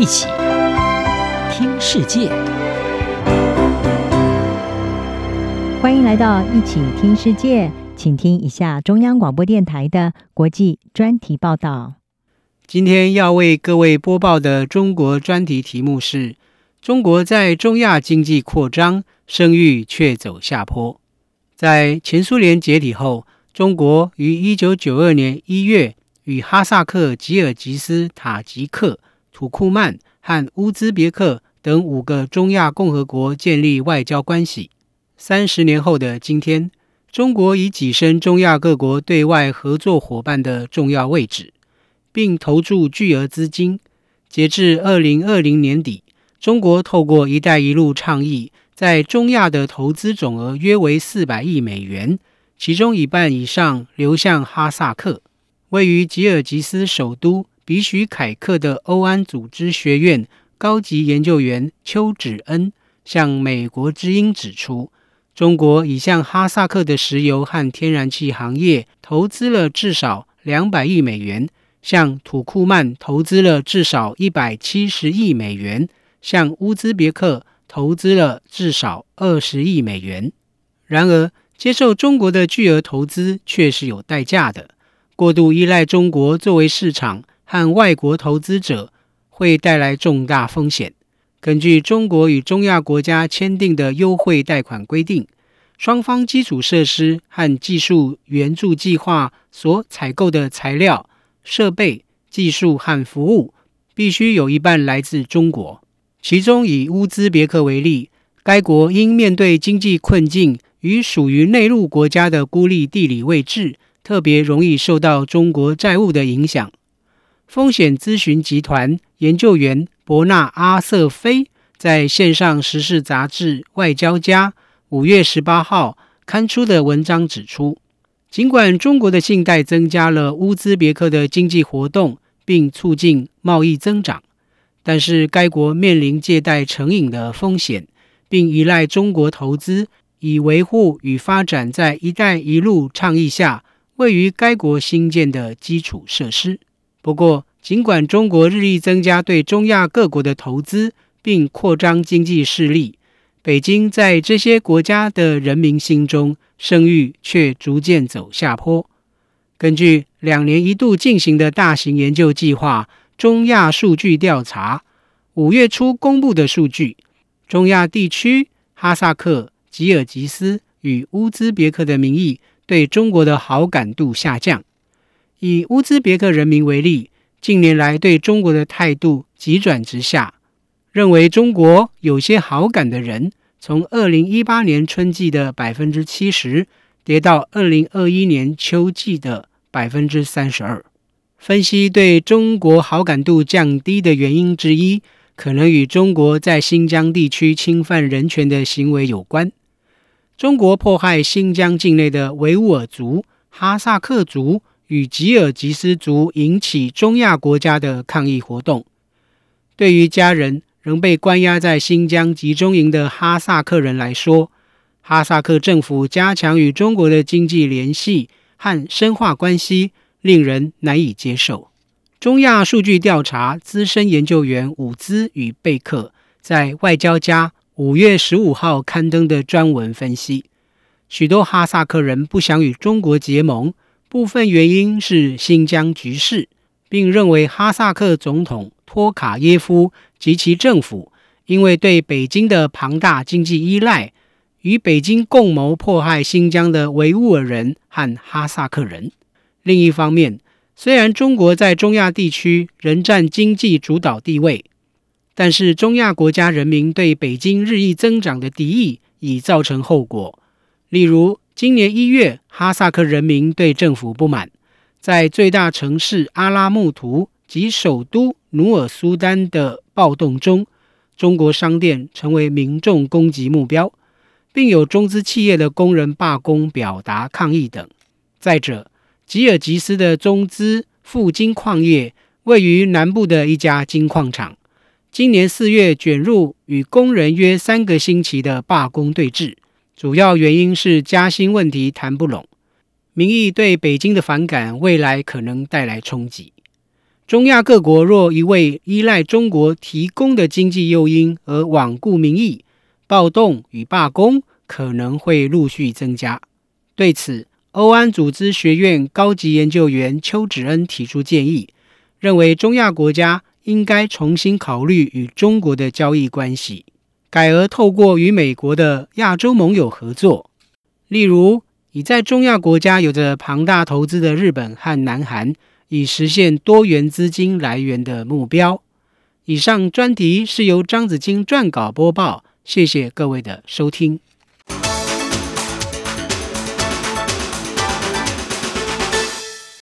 一起听世界，欢迎来到一起听世界，请听一下中央广播电台的国际专题报道。今天要为各位播报的中国专题题目是：中国在中亚经济扩张，声誉却走下坡。在前苏联解体后，中国于一九九二年一月与哈萨克、吉尔吉斯、塔吉克、土库曼和乌兹别克等五个中亚共和国建立外交关系。三十年后的今天，中国已跻身中亚各国对外合作伙伴的重要位置，并投注巨额资金。截至二零二零年底，中国透过“一带一路”倡议。在中亚的投资总额约为四百亿美元，其中一半以上流向哈萨克。位于吉尔吉斯首都比许凯克的欧安组织学院高级研究员邱芷恩向美国之音指出，中国已向哈萨克的石油和天然气行业投资了至少两百亿美元，向土库曼投资了至少一百七十亿美元，向乌兹别克。投资了至少二十亿美元。然而，接受中国的巨额投资却是有代价的。过度依赖中国作为市场和外国投资者，会带来重大风险。根据中国与中亚国家签订的优惠贷款规定，双方基础设施和技术援助计划所采购的材料、设备、技术和服务，必须有一半来自中国。其中以乌兹别克为例，该国因面对经济困境与属于内陆国家的孤立地理位置，特别容易受到中国债务的影响。风险咨询集团研究员伯纳阿瑟菲在线上时事杂志《外交家》五月十八号刊出的文章指出，尽管中国的信贷增加了乌兹别克的经济活动，并促进贸易增长。但是，该国面临借贷成瘾的风险，并依赖中国投资以维护与发展在“一带一路”倡议下位于该国新建的基础设施。不过，尽管中国日益增加对中亚各国的投资，并扩张经济势力，北京在这些国家的人民心中声誉却逐渐走下坡。根据两年一度进行的大型研究计划。中亚数据调查五月初公布的数据，中亚地区哈萨克、吉尔吉斯与乌兹别克的民意对中国的好感度下降。以乌兹别克人民为例，近年来对中国的态度急转直下，认为中国有些好感的人，从二零一八年春季的百分之七十，跌到二零二一年秋季的百分之三十二。分析对中国好感度降低的原因之一，可能与中国在新疆地区侵犯人权的行为有关。中国迫害新疆境内的维吾尔族、哈萨克族与吉尔吉斯族，引起中亚国家的抗议活动。对于家人仍被关押在新疆集中营的哈萨克人来说，哈萨克政府加强与中国的经济联系和深化关系。令人难以接受。中亚数据调查资深研究员伍兹与贝克在《外交家》五月十五号刊登的专文分析，许多哈萨克人不想与中国结盟，部分原因是新疆局势，并认为哈萨克总统托卡耶夫及其政府因为对北京的庞大经济依赖，与北京共谋迫害新疆的维吾尔人和哈萨克人。另一方面，虽然中国在中亚地区仍占经济主导地位，但是中亚国家人民对北京日益增长的敌意已造成后果。例如，今年一月，哈萨克人民对政府不满，在最大城市阿拉木图及首都努尔苏丹的暴动中，中国商店成为民众攻击目标，并有中资企业的工人罢工表达抗议等。再者，吉尔吉斯的中资富金矿业位于南部的一家金矿厂，今年四月卷入与工人约三个星期的罢工对峙，主要原因是加薪问题谈不拢。民意对北京的反感，未来可能带来冲击。中亚各国若一味依赖中国提供的经济诱因而罔顾民意，暴动与罢工可能会陆续增加。对此，欧安组织学院高级研究员邱芷恩提出建议，认为中亚国家应该重新考虑与中国的交易关系，改而透过与美国的亚洲盟友合作，例如已在中亚国家有着庞大投资的日本和南韩。以实现多元资金来源的目标。以上专题是由张子清撰稿播报，谢谢各位的收听。